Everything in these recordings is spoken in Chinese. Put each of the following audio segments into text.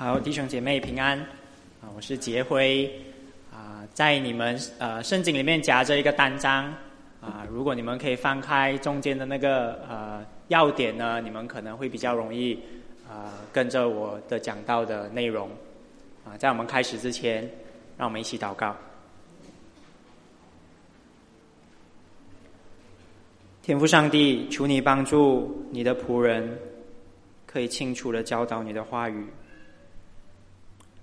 好，弟兄姐妹平安啊！我是杰辉啊，在你们呃圣经里面夹着一个单章啊，如果你们可以翻开中间的那个呃要点呢，你们可能会比较容易啊跟着我的讲到的内容啊。在我们开始之前，让我们一起祷告。天父上帝，求你帮助你的仆人，可以清楚的教导你的话语。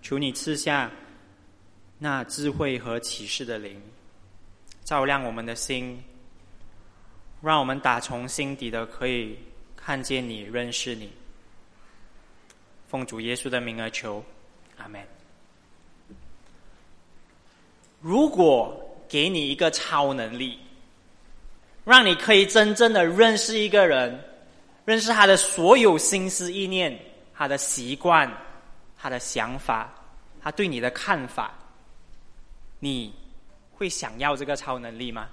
求你赐下那智慧和启示的灵，照亮我们的心，让我们打从心底的可以看见你、认识你。奉主耶稣的名而求，阿门。如果给你一个超能力，让你可以真正的认识一个人，认识他的所有心思意念、他的习惯、他的想法、他对你的看法，你会想要这个超能力吗？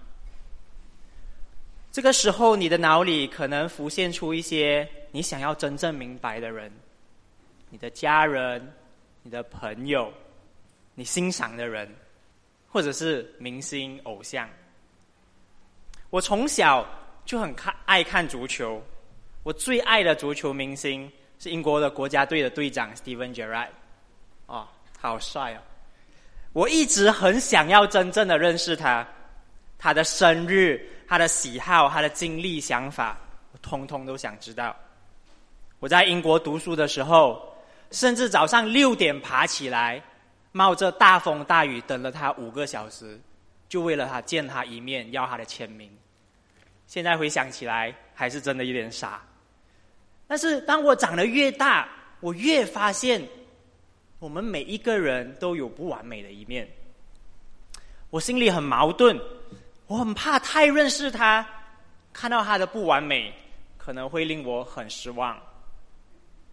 这个时候，你的脑里可能浮现出一些你想要真正明白的人，你的家人、你的朋友、你欣赏的人，或者是明星偶像。我从小就很看爱看足球，我最爱的足球明星是英国的国家队的队长 Steven Gerrard，好帅哦！我一直很想要真正的认识他，他的生日、他的喜好、他的经历、想法，我通通都想知道。我在英国读书的时候，甚至早上六点爬起来，冒着大风大雨等了他五个小时，就为了他见他一面，要他的签名。现在回想起来，还是真的有点傻。但是当我长得越大，我越发现，我们每一个人都有不完美的一面。我心里很矛盾，我很怕太认识他，看到他的不完美，可能会令我很失望。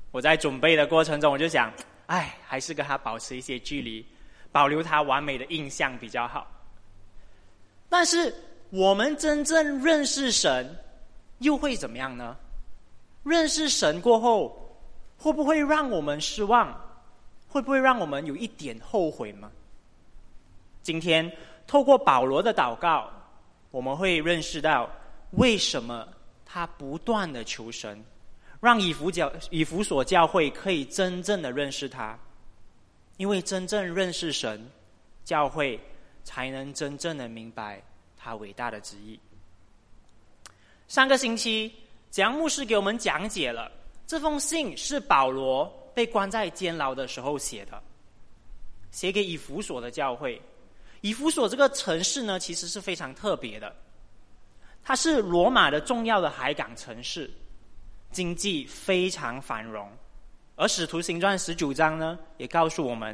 我在准备的过程中，我就想，哎，还是跟他保持一些距离，保留他完美的印象比较好。但是。我们真正认识神，又会怎么样呢？认识神过后，会不会让我们失望？会不会让我们有一点后悔吗？今天透过保罗的祷告，我们会认识到为什么他不断的求神，让以弗教以弗所教会可以真正的认识他，因为真正认识神，教会才能真正的明白。他伟大的旨意。上个星期，蒋牧师给我们讲解了这封信是保罗被关在监牢的时候写的，写给以弗所的教会。以弗所这个城市呢，其实是非常特别的，它是罗马的重要的海港城市，经济非常繁荣。而使徒行传十九章呢，也告诉我们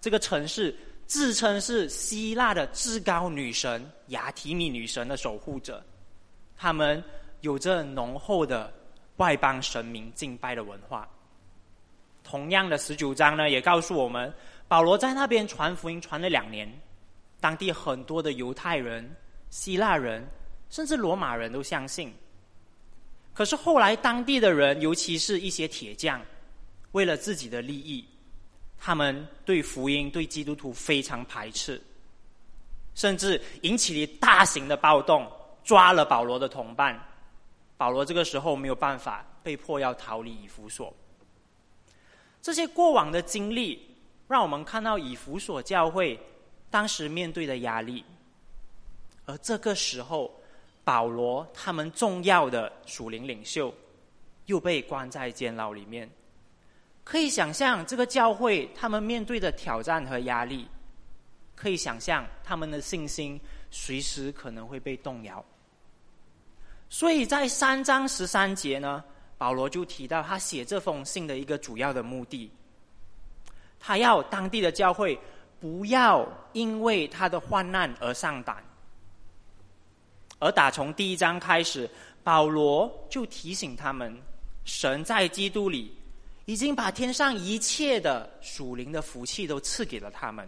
这个城市。自称是希腊的至高女神雅提米女神的守护者，他们有着浓厚的外邦神明敬拜的文化。同样的十九章呢，也告诉我们，保罗在那边传福音传了两年，当地很多的犹太人、希腊人，甚至罗马人都相信。可是后来当地的人，尤其是一些铁匠，为了自己的利益。他们对福音、对基督徒非常排斥，甚至引起了大型的暴动，抓了保罗的同伴。保罗这个时候没有办法，被迫要逃离以弗所。这些过往的经历，让我们看到以弗所教会当时面对的压力。而这个时候，保罗他们重要的属灵领袖，又被关在监牢里面。可以想象这个教会他们面对的挑战和压力，可以想象他们的信心随时可能会被动摇。所以在三章十三节呢，保罗就提到他写这封信的一个主要的目的，他要当地的教会不要因为他的患难而上胆，而打从第一章开始，保罗就提醒他们，神在基督里。已经把天上一切的属灵的福气都赐给了他们，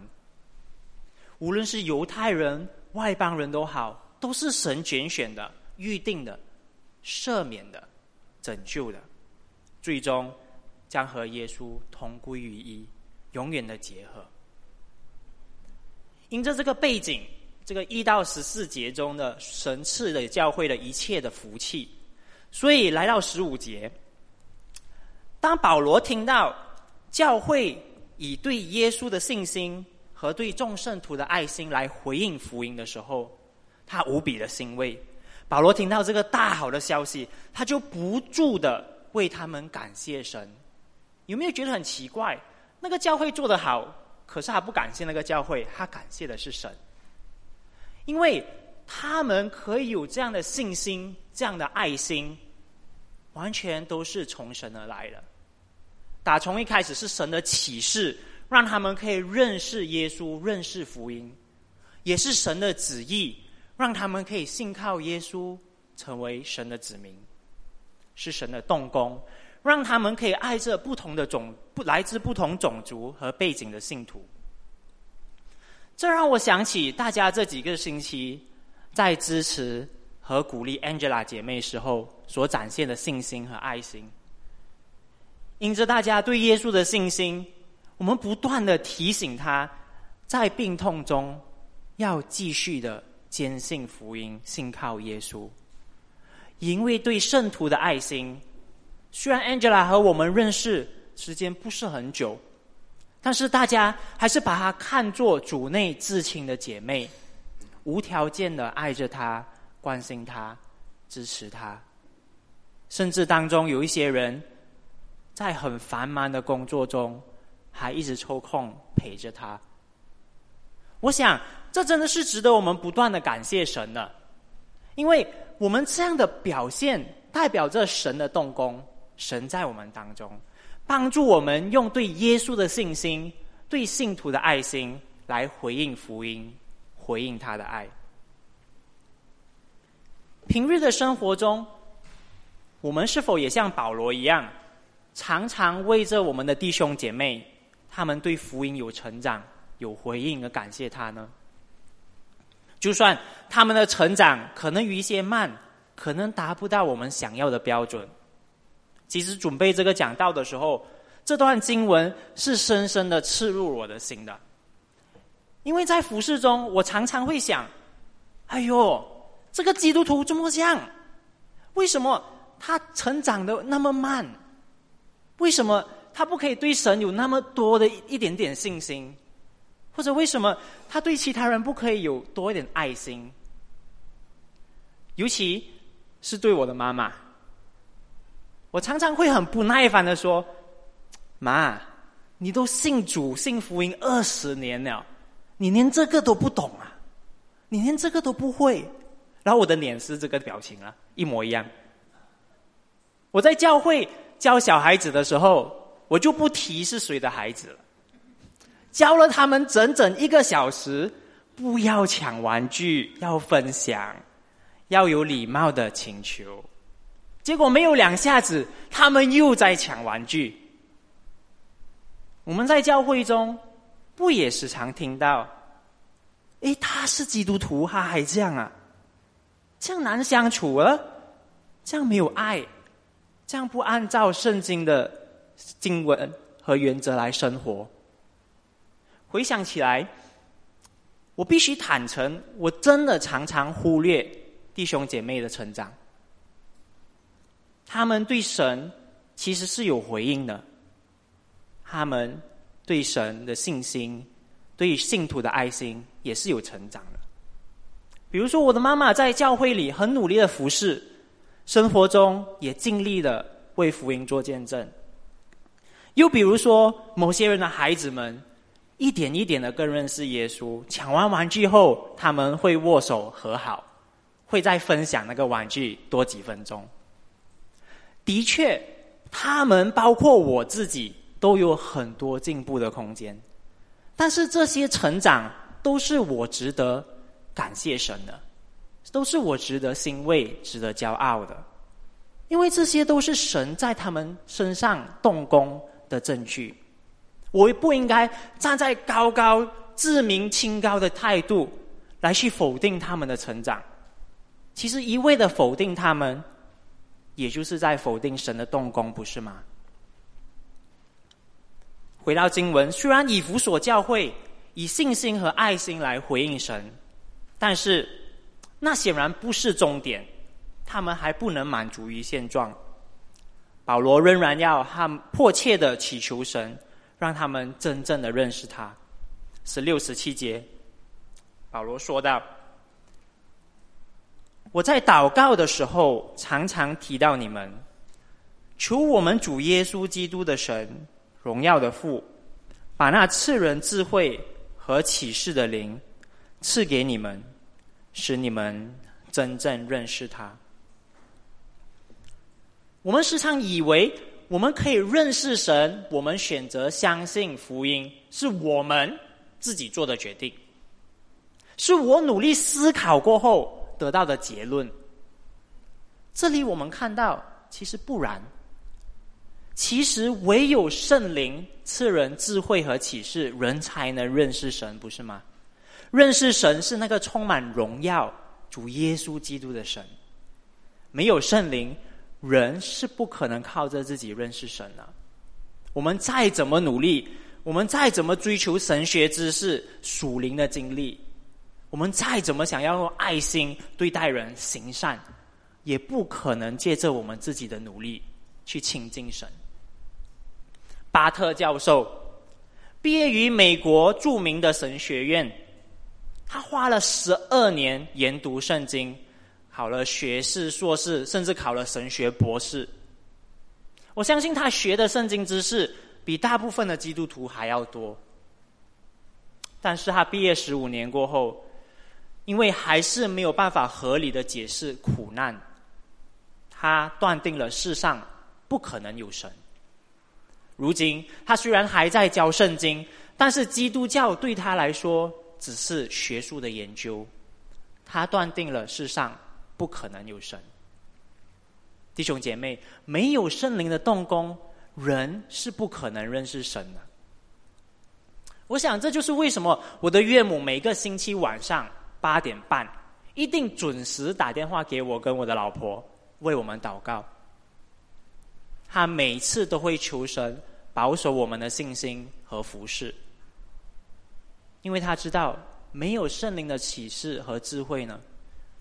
无论是犹太人、外邦人都好，都是神拣选的、预定的、赦免的、拯救的，最终将和耶稣同归于一，永远的结合。因着这个背景，这个一到十四节中的神赐的教会的一切的福气，所以来到十五节，当保罗听到教会以对耶稣的信心和对众圣徒的爱心来回应福音的时候，他无比的欣慰。保罗听到这个大好的消息，他就不住的为他们感谢神。有没有觉得很奇怪？那个教会做得好，可是他不感谢那个教会，他感谢的是神，因为他们可以有这样的信心、这样的爱心，完全都是从神而来的。打从一开始是神的启示，让他们可以认识耶稣、认识福音，也是神的旨意。让他们可以信靠耶稣，成为神的子民，是神的动工，让他们可以爱着不同的种不来自不同种族和背景的信徒。这让我想起大家这几个星期在支持和鼓励 Angela 姐妹时候所展现的信心和爱心。因着大家对耶稣的信心，我们不断的提醒他，在病痛中要继续的。坚信福音，信靠耶稣，因为对圣徒的爱心。虽然 Angela 和我们认识时间不是很久，但是大家还是把她看作主内至亲的姐妹，无条件的爱着她，关心她，支持她。甚至当中有一些人，在很繁忙的工作中，还一直抽空陪着她。我想。这真的是值得我们不断的感谢神的，因为我们这样的表现代表着神的动工，神在我们当中帮助我们用对耶稣的信心、对信徒的爱心来回应福音，回应他的爱。平日的生活中，我们是否也像保罗一样，常常为着我们的弟兄姐妹，他们对福音有成长、有回应而感谢他呢？就算他们的成长可能有一些慢，可能达不到我们想要的标准。其实准备这个讲道的时候，这段经文是深深的刺入我的心的。因为在服饰中，我常常会想：哎呦，这个基督徒这么像，为什么他成长的那么慢？为什么他不可以对神有那么多的一点点信心？或者为什么他对其他人不可以有多一点爱心？尤其是对我的妈妈，我常常会很不耐烦的说：“妈，你都信主信福音二十年了，你连这个都不懂啊？你连这个都不会？”然后我的脸是这个表情啊，一模一样。我在教会教小孩子的时候，我就不提是谁的孩子了。教了他们整整一个小时，不要抢玩具，要分享，要有礼貌的请求。结果没有两下子，他们又在抢玩具。我们在教会中，不也时常听到？诶，他是基督徒，他还这样啊？这样难相处啊？这样没有爱？这样不按照圣经的经文和原则来生活？回想起来，我必须坦诚，我真的常常忽略弟兄姐妹的成长。他们对神其实是有回应的，他们对神的信心、对信徒的爱心也是有成长的。比如说，我的妈妈在教会里很努力的服侍，生活中也尽力的为福音做见证。又比如说，某些人的孩子们。一点一点的更认识耶稣。抢完玩具后，他们会握手和好，会再分享那个玩具多几分钟。的确，他们包括我自己都有很多进步的空间。但是这些成长都是我值得感谢神的，都是我值得欣慰、值得骄傲的，因为这些都是神在他们身上动工的证据。我也不应该站在高高自明清高的态度来去否定他们的成长。其实一味的否定他们，也就是在否定神的动工，不是吗？回到经文，虽然以弗所教会以信心和爱心来回应神，但是那显然不是终点，他们还不能满足于现状。保罗仍然要他迫切的祈求神，让他们真正的认识他。十六、十七节，保罗说道：“我在祷告的时候，常常提到你们，求我们主耶稣基督的神，荣耀的父，把那赐人智慧和启示的灵赐给你们，使你们真正认识他。”我们时常以为我们可以认识神，我们选择相信福音，是我们自己做的决定，是我努力思考过后得到的结论。这里我们看到，其实不然。其实唯有圣灵赐人智慧和启示，人才能认识神，不是吗？认识神是那个充满荣耀主耶稣基督的神，没有圣灵。人是不可能靠着自己认识神的。我们再怎么努力，我们再怎么追求神学知识、属灵的经历，我们再怎么想要用爱心对待人、行善，也不可能借着我们自己的努力去亲近神。巴特教授毕业于美国著名的神学院，他花了十二年研读圣经。考了学士、硕士，甚至考了神学博士。我相信他学的圣经知识比大部分的基督徒还要多。但是他毕业十五年过后，因为还是没有办法合理的解释苦难，他断定了世上不可能有神。如今他虽然还在教圣经，但是基督教对他来说只是学术的研究。他断定了世上。不可能有神，弟兄姐妹，没有圣灵的动工，人是不可能认识神的。我想，这就是为什么我的岳母每个星期晚上八点半一定准时打电话给我跟我的老婆，为我们祷告。他每次都会求神保守我们的信心和服饰，因为他知道没有圣灵的启示和智慧呢。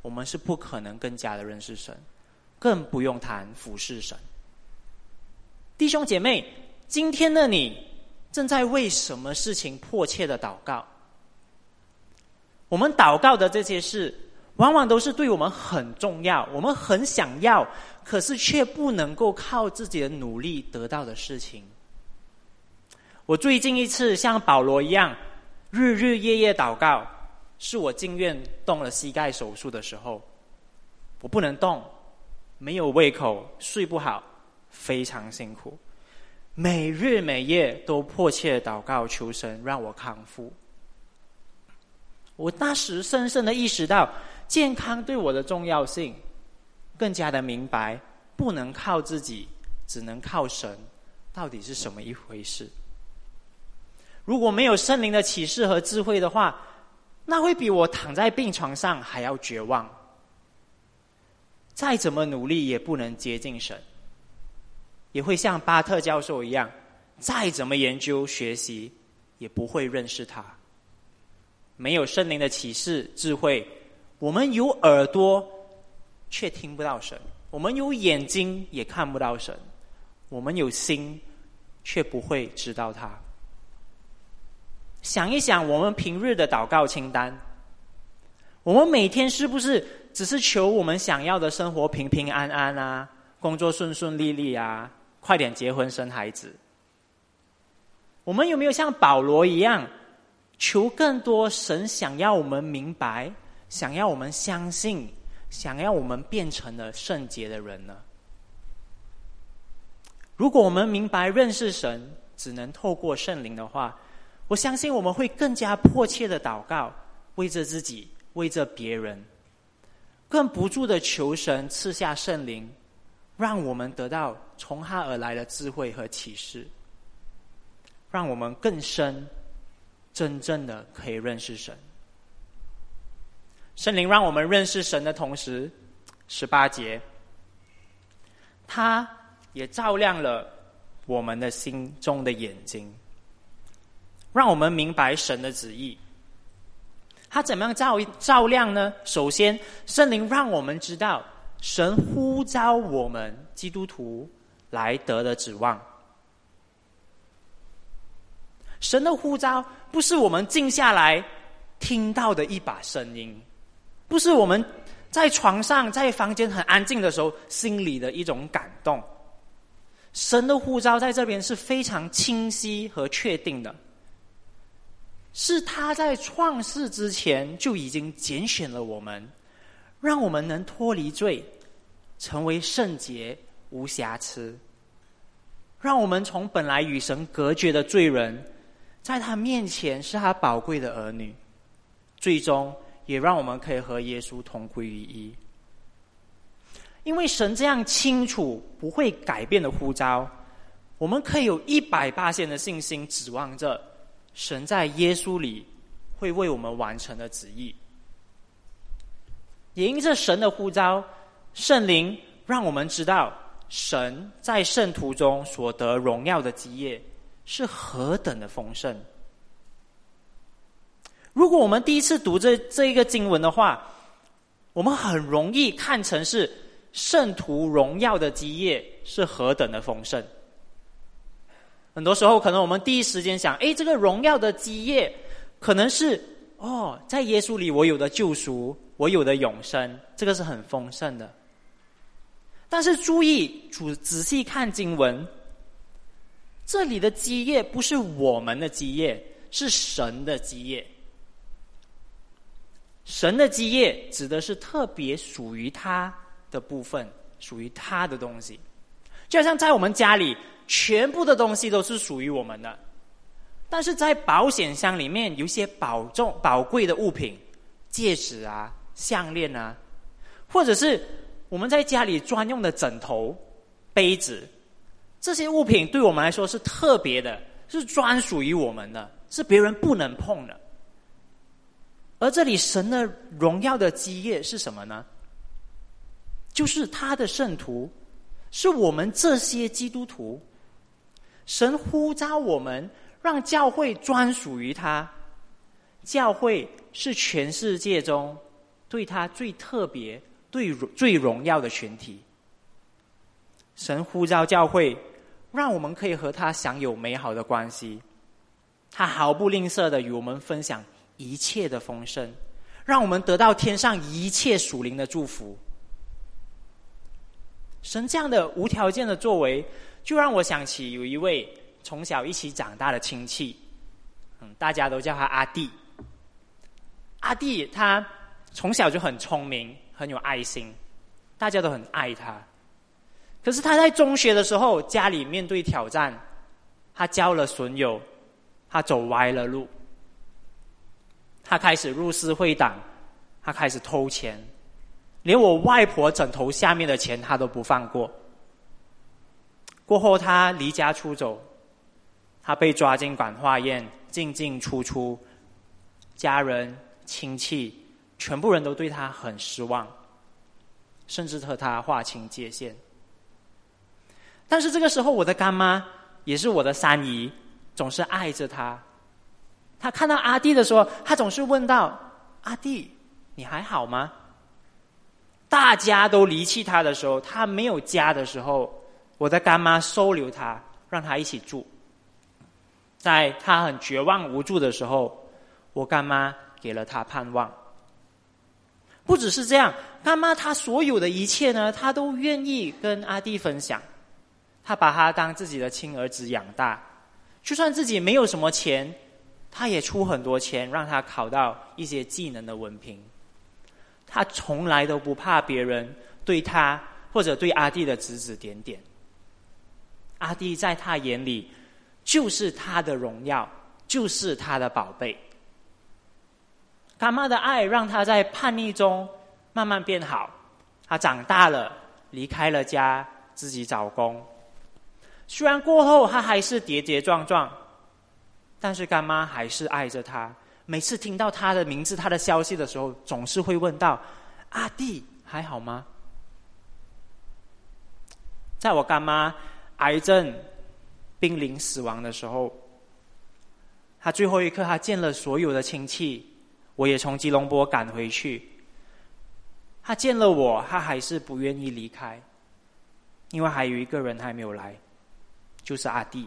我们是不可能更加的认识神，更不用谈服侍神。弟兄姐妹，今天的你正在为什么事情迫切的祷告？我们祷告的这些事，往往都是对我们很重要，我们很想要，可是却不能够靠自己的努力得到的事情。我最近一次像保罗一样，日日夜夜祷告。是我进院动了膝盖手术的时候，我不能动，没有胃口，睡不好，非常辛苦，每日每夜都迫切祷告求神让我康复。我那时深深的意识到健康对我的重要性，更加的明白不能靠自己，只能靠神，到底是什么一回事？如果没有圣灵的启示和智慧的话。那会比我躺在病床上还要绝望。再怎么努力也不能接近神，也会像巴特教授一样，再怎么研究学习也不会认识他。没有圣灵的启示智慧，我们有耳朵却听不到神；我们有眼睛也看不到神；我们有心却不会知道他。想一想，我们平日的祷告清单，我们每天是不是只是求我们想要的生活平平安安啊，工作顺顺利利啊，快点结婚生孩子？我们有没有像保罗一样，求更多神想要我们明白，想要我们相信，想要我们变成了圣洁的人呢？如果我们明白认识神只能透过圣灵的话，我相信我们会更加迫切的祷告，为着自己，为着别人，更不住的求神赐下圣灵，让我们得到从他而来的智慧和启示，让我们更深、真正的可以认识神。圣灵让我们认识神的同时，十八节，他也照亮了我们的心中的眼睛。让我们明白神的旨意。他怎么样照照亮呢？首先，圣灵让我们知道神呼召我们基督徒来得的指望。神的呼召不是我们静下来听到的一把声音，不是我们在床上在房间很安静的时候心里的一种感动。神的呼召在这边是非常清晰和确定的。是他在创世之前就已经拣选了我们，让我们能脱离罪，成为圣洁无瑕疵，让我们从本来与神隔绝的罪人，在他面前是他宝贵的儿女，最终也让我们可以和耶稣同归于一。因为神这样清楚不会改变的呼召，我们可以有一百八千的信心指望着。神在耶稣里会为我们完成的旨意，也因着神的呼召，圣灵让我们知道神在圣徒中所得荣耀的基业是何等的丰盛。如果我们第一次读这这一个经文的话，我们很容易看成是圣徒荣耀的基业是何等的丰盛。很多时候，可能我们第一时间想：哎，这个荣耀的基业，可能是哦，在耶稣里我有的救赎，我有的永生，这个是很丰盛的。但是注意，仔仔细看经文，这里的基业不是我们的基业，是神的基业。神的基业指的是特别属于他的部分，属于他的东西，就好像在我们家里。全部的东西都是属于我们的，但是在保险箱里面有一些保重、宝贵的物品，戒指啊、项链啊，或者是我们在家里专用的枕头、杯子，这些物品对我们来说是特别的，是专属于我们的，是别人不能碰的。而这里神的荣耀的基业是什么呢？就是他的圣徒，是我们这些基督徒。神呼召我们，让教会专属于他。教会是全世界中对他最特别、最最荣耀的群体。神呼召教会，让我们可以和他享有美好的关系。他毫不吝啬的与我们分享一切的丰盛，让我们得到天上一切属灵的祝福。神这样的无条件的作为。就让我想起有一位从小一起长大的亲戚，嗯，大家都叫他阿弟。阿弟他从小就很聪明，很有爱心，大家都很爱他。可是他在中学的时候，家里面对挑战，他交了损友，他走歪了路，他开始入私会党，他开始偷钱，连我外婆枕头下面的钱他都不放过。过后，他离家出走，他被抓进管化院，进进出出，家人、亲戚，全部人都对他很失望，甚至和他划清界限。但是这个时候，我的干妈也是我的三姨，总是爱着他。他看到阿弟的时候，他总是问道：“阿弟，你还好吗？”大家都离弃他的时候，他没有家的时候。我的干妈收留他，让他一起住。在他很绝望无助的时候，我干妈给了他盼望。不只是这样，干妈她所有的一切呢，她都愿意跟阿弟分享。她把他当自己的亲儿子养大，就算自己没有什么钱，他也出很多钱让他考到一些技能的文凭。他从来都不怕别人对他或者对阿弟的指指点点。阿弟在他眼里就是他的荣耀，就是他的宝贝。干妈的爱让他在叛逆中慢慢变好。他长大了，离开了家，自己找工。虽然过后他还是跌跌撞撞，但是干妈还是爱着他。每次听到他的名字、他的消息的时候，总是会问到：“阿弟还好吗？”在我干妈。癌症濒临死亡的时候，他最后一刻，他见了所有的亲戚，我也从吉隆坡赶回去。他见了我，他还是不愿意离开，因为还有一个人还没有来，就是阿弟。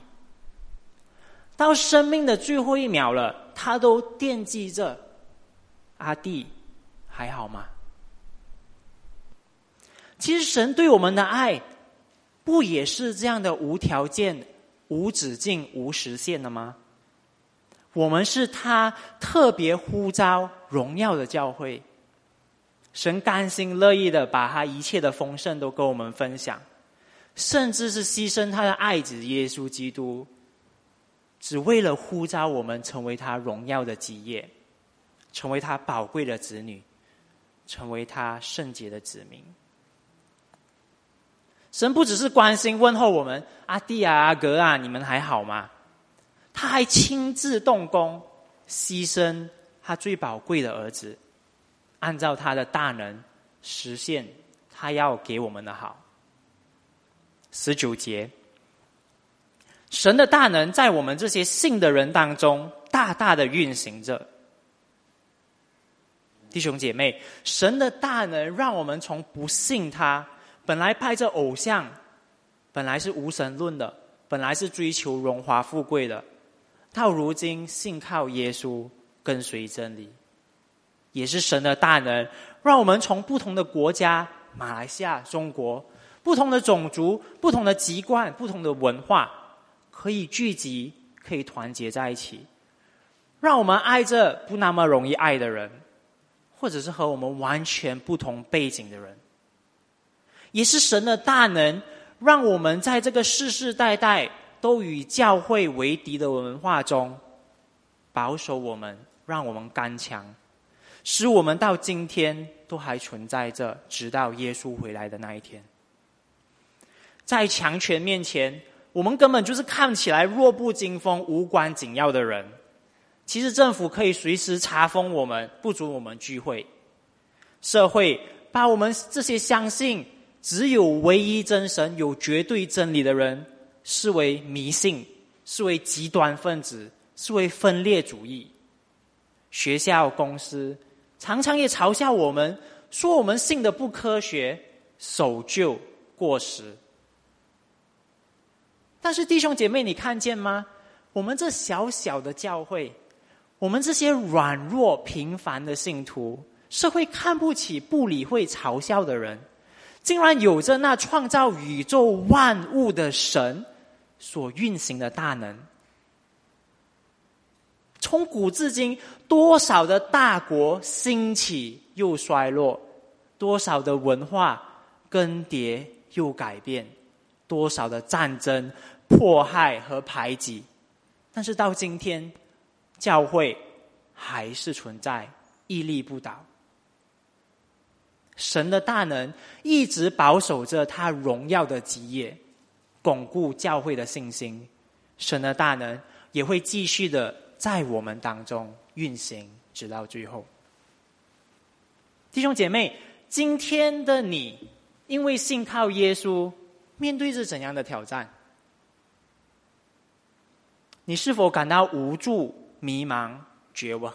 到生命的最后一秒了，他都惦记着阿弟，还好吗？其实神对我们的爱，不也是这样的无条件、无止境、无实现的吗？我们是他特别呼召荣耀的教会，神甘心乐意的把他一切的丰盛都跟我们分享，甚至是牺牲他的爱子耶稣基督。只为了呼召我们成为他荣耀的基业，成为他宝贵的子女，成为他圣洁的子民。神不只是关心问候我们阿弟啊、阿哥啊，你们还好吗？他还亲自动工，牺牲他最宝贵的儿子，按照他的大能实现他要给我们的好。十九节。神的大能在我们这些信的人当中大大的运行着，弟兄姐妹，神的大能让我们从不信他，本来拜着偶像，本来是无神论的，本来是追求荣华富贵的，到如今信靠耶稣，跟随真理，也是神的大能，让我们从不同的国家，马来西亚、中国，不同的种族、不同的籍贯、不同的文化。可以聚集，可以团结在一起，让我们爱着不那么容易爱的人，或者是和我们完全不同背景的人，也是神的大能，让我们在这个世世代代都与教会为敌的文化中，保守我们，让我们刚强，使我们到今天都还存在着，直到耶稣回来的那一天，在强权面前。我们根本就是看起来弱不禁风、无关紧要的人。其实政府可以随时查封我们，不准我们聚会。社会把我们这些相信只有唯一真神、有绝对真理的人视为迷信，视为极端分子，视为分裂主义。学校、公司常常也嘲笑我们，说我们信的不科学、守旧、过时。但是弟兄姐妹，你看见吗？我们这小小的教会，我们这些软弱平凡的信徒，社会看不起、不理会、嘲笑的人，竟然有着那创造宇宙万物的神所运行的大能。从古至今，多少的大国兴起又衰落，多少的文化更迭又改变。多少的战争、迫害和排挤，但是到今天，教会还是存在，屹立不倒。神的大能一直保守着他荣耀的基业，巩固教会的信心。神的大能也会继续的在我们当中运行，直到最后。弟兄姐妹，今天的你，因为信靠耶稣。面对着怎样的挑战？你是否感到无助、迷茫、绝望？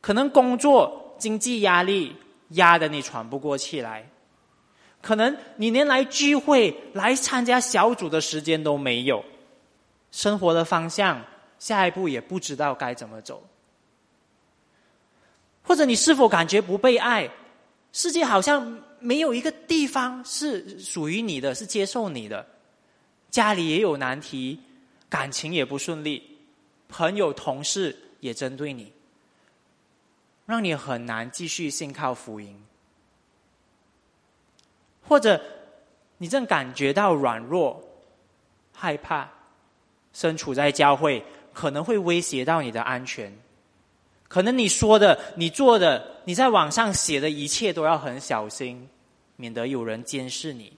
可能工作、经济压力压得你喘不过气来，可能你连来聚会、来参加小组的时间都没有，生活的方向下一步也不知道该怎么走。或者你是否感觉不被爱？世界好像……没有一个地方是属于你的，是接受你的。家里也有难题，感情也不顺利，朋友、同事也针对你，让你很难继续信靠福音。或者，你正感觉到软弱、害怕，身处在教会可能会威胁到你的安全。可能你说的、你做的、你在网上写的一切都要很小心。免得有人监视你，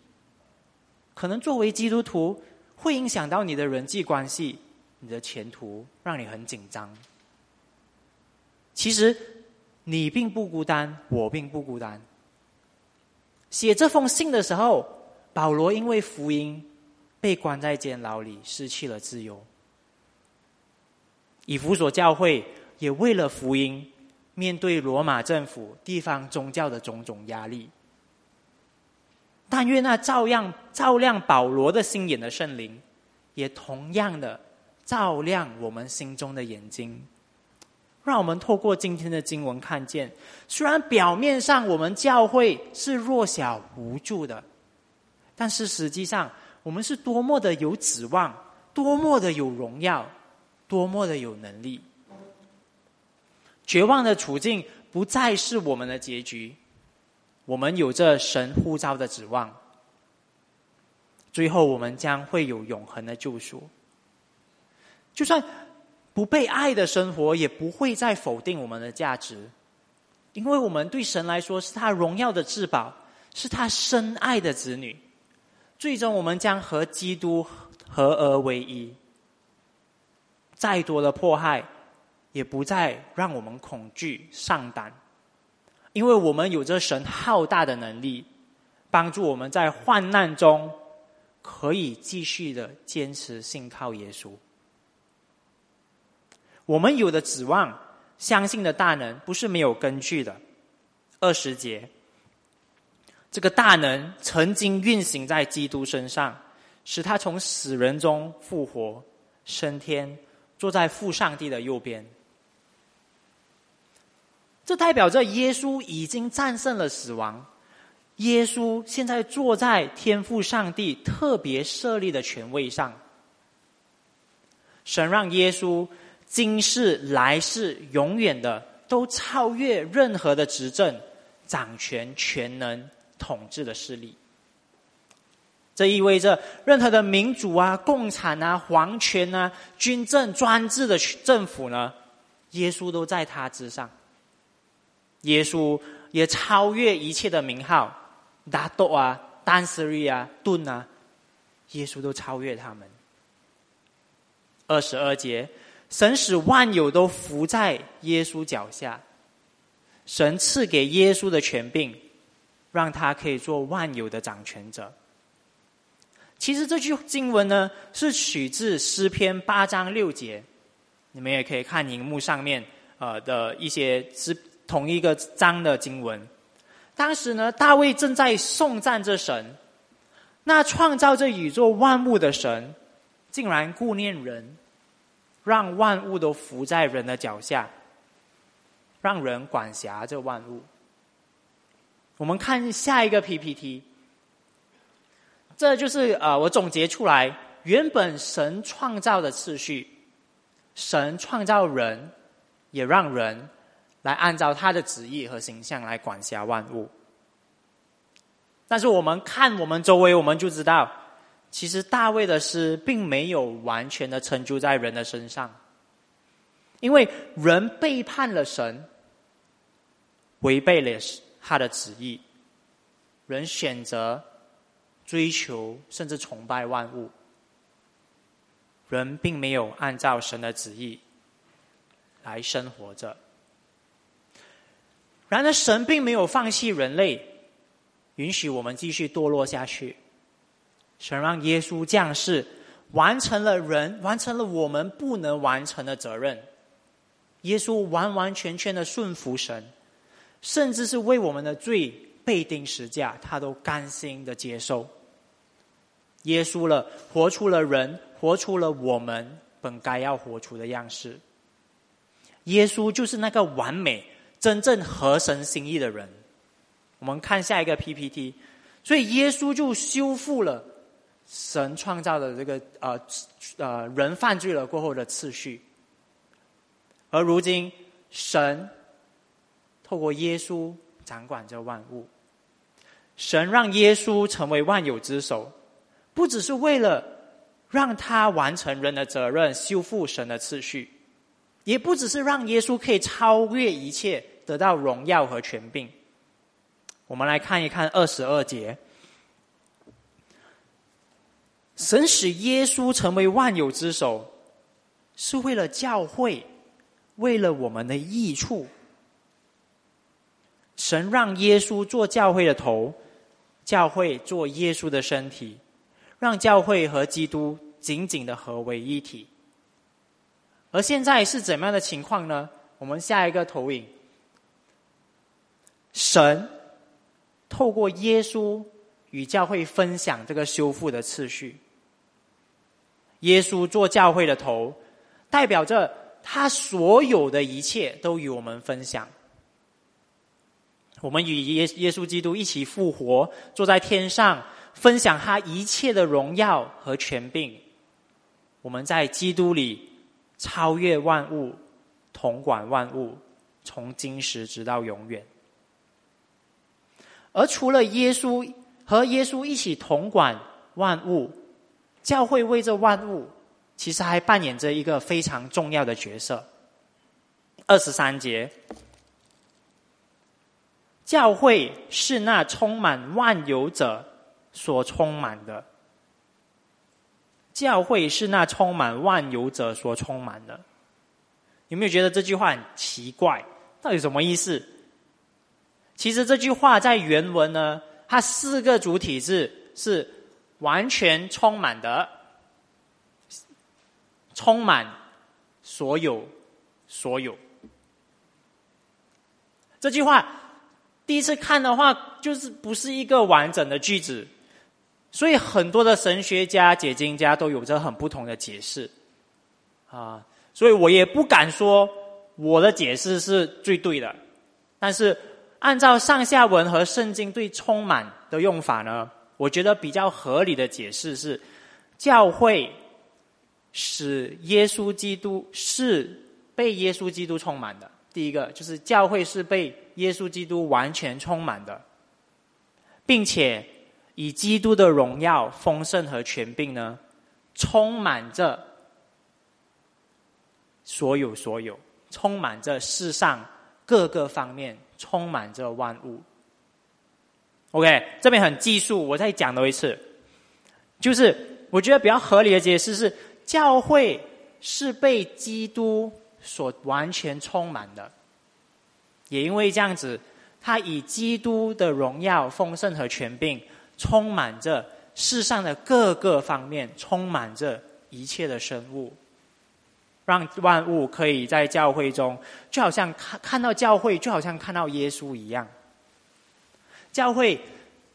可能作为基督徒会影响到你的人际关系、你的前途，让你很紧张。其实你并不孤单，我并不孤单。写这封信的时候，保罗因为福音被关在监牢里，失去了自由。以弗所教会也为了福音，面对罗马政府、地方宗教的种种压力。但愿那照样照亮保罗的心眼的圣灵，也同样的照亮我们心中的眼睛，让我们透过今天的经文看见，虽然表面上我们教会是弱小无助的，但是实际上我们是多么的有指望，多么的有荣耀，多么的有能力。绝望的处境不再是我们的结局。我们有着神呼召的指望，最后我们将会有永恒的救赎。就算不被爱的生活，也不会再否定我们的价值，因为我们对神来说是他荣耀的至宝，是他深爱的子女。最终，我们将和基督合而为一。再多的迫害，也不再让我们恐惧上胆。因为我们有着神浩大的能力，帮助我们在患难中可以继续的坚持信靠耶稣。我们有的指望、相信的大能，不是没有根据的。二十节，这个大能曾经运行在基督身上，使他从死人中复活，升天，坐在父上帝的右边。这代表着耶稣已经战胜了死亡，耶稣现在坐在天父上帝特别设立的权位上。神让耶稣今世来世永远的都超越任何的执政、掌权、全能、统治的势力。这意味着任何的民主啊、共产啊、皇权啊、军政专制的政府呢，耶稣都在他之上。耶稣也超越一切的名号，达多啊、丹斯瑞啊、顿啊，耶稣都超越他们。二十二节，神使万有都伏在耶稣脚下，神赐给耶稣的权柄，让他可以做万有的掌权者。其实这句经文呢，是取自诗篇八章六节，你们也可以看荧幕上面呃的一些诗。同一个章的经文，当时呢，大卫正在颂赞着神，那创造这宇宙万物的神，竟然顾念人，让万物都伏在人的脚下，让人管辖这万物。我们看下一个 PPT，这就是呃，我总结出来，原本神创造的次序，神创造人，也让人。来按照他的旨意和形象来管辖万物，但是我们看我们周围，我们就知道，其实大卫的诗并没有完全的成就在人的身上，因为人背叛了神，违背了他的旨意，人选择追求甚至崇拜万物，人并没有按照神的旨意来生活着。然而，神并没有放弃人类，允许我们继续堕落下去。神让耶稣降世，完成了人完成了我们不能完成的责任。耶稣完完全全的顺服神，甚至是为我们的罪被钉十架，他都甘心的接受。耶稣了，活出了人，活出了我们本该要活出的样式。耶稣就是那个完美。真正合神心意的人，我们看下一个 PPT。所以耶稣就修复了神创造的这个呃呃人犯罪了过后的次序，而如今神透过耶稣掌管着万物，神让耶稣成为万有之首，不只是为了让他完成人的责任，修复神的次序。也不只是让耶稣可以超越一切，得到荣耀和权柄。我们来看一看二十二节：神使耶稣成为万有之首，是为了教会，为了我们的益处。神让耶稣做教会的头，教会做耶稣的身体，让教会和基督紧紧的合为一体。而现在是怎么样的情况呢？我们下一个投影，神透过耶稣与教会分享这个修复的次序。耶稣做教会的头，代表着他所有的一切都与我们分享。我们与耶耶稣基督一起复活，坐在天上，分享他一切的荣耀和权柄。我们在基督里超越万物，统管万物，从今时直到永远。而除了耶稣和耶稣一起统管万物。教会为这万物，其实还扮演着一个非常重要的角色。二十三节，教会是那充满万有者所充满的。教会是那充满万有者所充满的。有没有觉得这句话很奇怪？到底什么意思？其实这句话在原文呢，它四个主体字是。完全充满的，充满所有所有。这句话第一次看的话，就是不是一个完整的句子，所以很多的神学家、解经家都有着很不同的解释啊。所以我也不敢说我的解释是最对的，但是按照上下文和圣经对“充满”的用法呢？我觉得比较合理的解释是，教会使耶稣基督是被耶稣基督充满的。第一个就是教会是被耶稣基督完全充满的，并且以基督的荣耀、丰盛和权柄呢，充满着所有所有，充满着世上各个方面，充满着万物。OK，这边很技术，我再讲多一次，就是我觉得比较合理的解释是，教会是被基督所完全充满的，也因为这样子，他以基督的荣耀、丰盛和权柄，充满着世上的各个方面，充满着一切的生物，让万物可以在教会中，就好像看看到教会，就好像看到耶稣一样。教会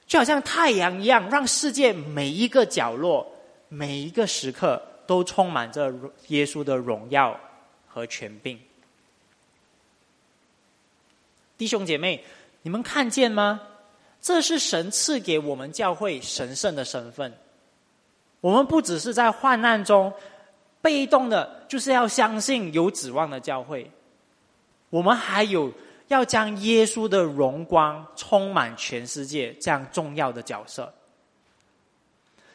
就好像太阳一样，让世界每一个角落、每一个时刻都充满着耶稣的荣耀和权柄。弟兄姐妹，你们看见吗？这是神赐给我们教会神圣的身份。我们不只是在患难中被动的，就是要相信有指望的教会，我们还有。要将耶稣的荣光充满全世界，这样重要的角色。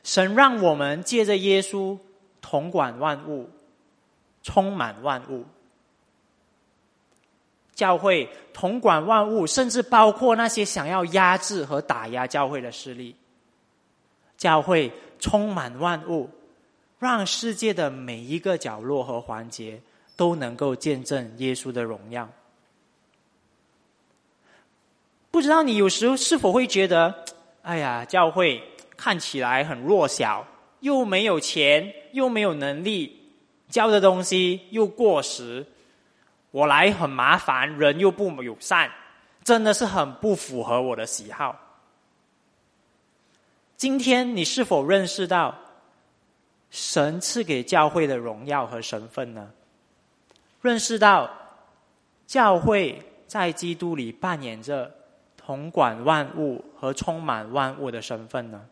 神让我们借着耶稣统管万物，充满万物。教会统管万物，甚至包括那些想要压制和打压教会的势力。教会充满万物，让世界的每一个角落和环节都能够见证耶稣的荣耀。不知道你有时候是否会觉得，哎呀，教会看起来很弱小，又没有钱，又没有能力，教的东西又过时，我来很麻烦，人又不友善，真的是很不符合我的喜好。今天你是否认识到神赐给教会的荣耀和身份呢？认识到教会在基督里扮演着。统管万物和充满万物的身份呢？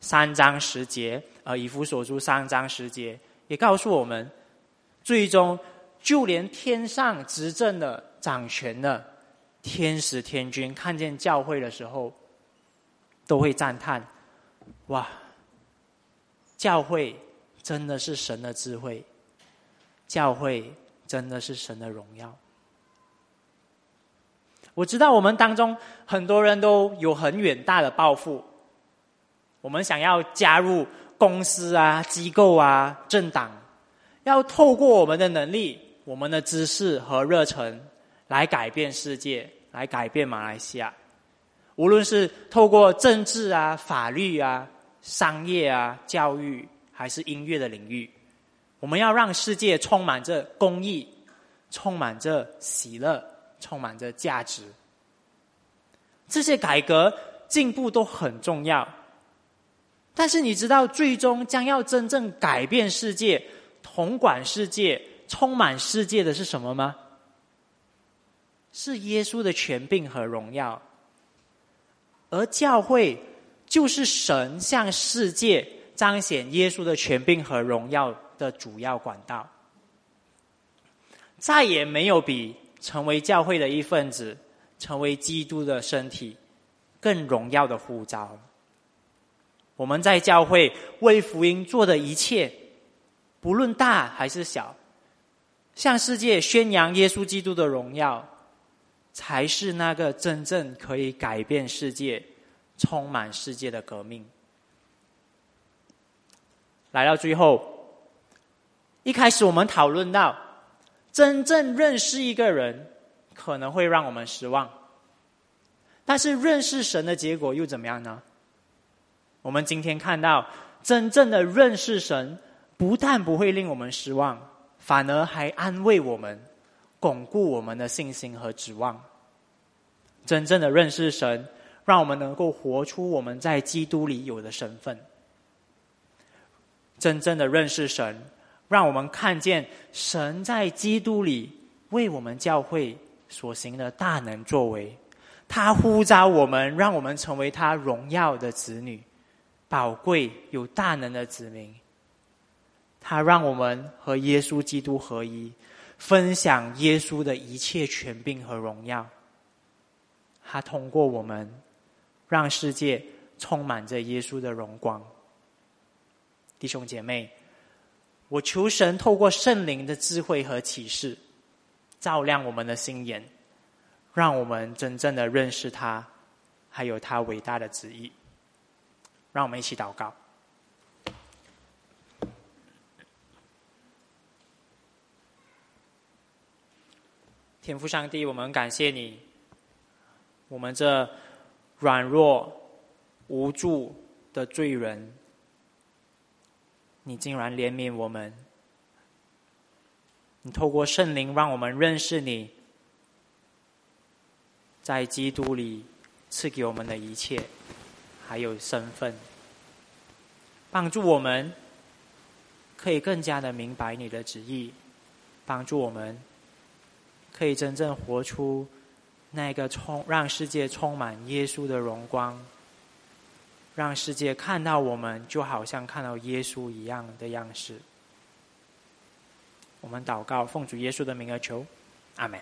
三章十节，呃，以弗所书三章十节也告诉我们，最终就连天上执政的、掌权的天使天君，看见教会的时候，都会赞叹：哇！教会真的是神的智慧，教会真的是神的荣耀。我知道我们当中很多人都有很远大的抱负，我们想要加入公司啊、机构啊、政党，要透过我们的能力、我们的知识和热忱，来改变世界，来改变马来西亚。无论是透过政治啊、法律啊、商业啊、教育，还是音乐的领域，我们要让世界充满着公益，充满着喜乐，充满着价值。这些改革进步都很重要，但是你知道，最终将要真正改变世界、统管世界、充满世界的是什么吗？是耶稣的权柄和荣耀，而教会就是神向世界彰显耶稣的权柄和荣耀。的主要管道，再也没有比成为教会的一份子、成为基督的身体更荣耀的呼召。我们在教会为福音做的一切，不论大还是小，向世界宣扬耶稣基督的荣耀，才是那个真正可以改变世界、充满世界的革命。来到最后。一开始我们讨论到，真正认识一个人可能会让我们失望，但是认识神的结果又怎么样呢？我们今天看到，真正的认识神，不但不会令我们失望，反而还安慰我们，巩固我们的信心和指望。真正的认识神，让我们能够活出我们在基督里有的身份。真正的认识神。让我们看见神在基督里为我们教会所行的大能作为，他呼召我们，让我们成为他荣耀的子女，宝贵有大能的子民。他让我们和耶稣基督合一，分享耶稣的一切权柄和荣耀。他通过我们，让世界充满着耶稣的荣光。弟兄姐妹。我求神透过圣灵的智慧和启示，照亮我们的心眼，让我们真正的认识他，还有他伟大的旨意。让我们一起祷告。天父上帝，我们感谢你，我们这软弱无助的罪人。你竟然怜悯我们，你透过圣灵让我们认识你，在基督里赐给我们的一切，还有身份，帮助我们可以更加的明白你的旨意，帮助我们可以真正活出那个充让世界充满耶稣的荣光。让世界看到我们，就好像看到耶稣一样的样式。我们祷告，奉主耶稣的名而求，阿门。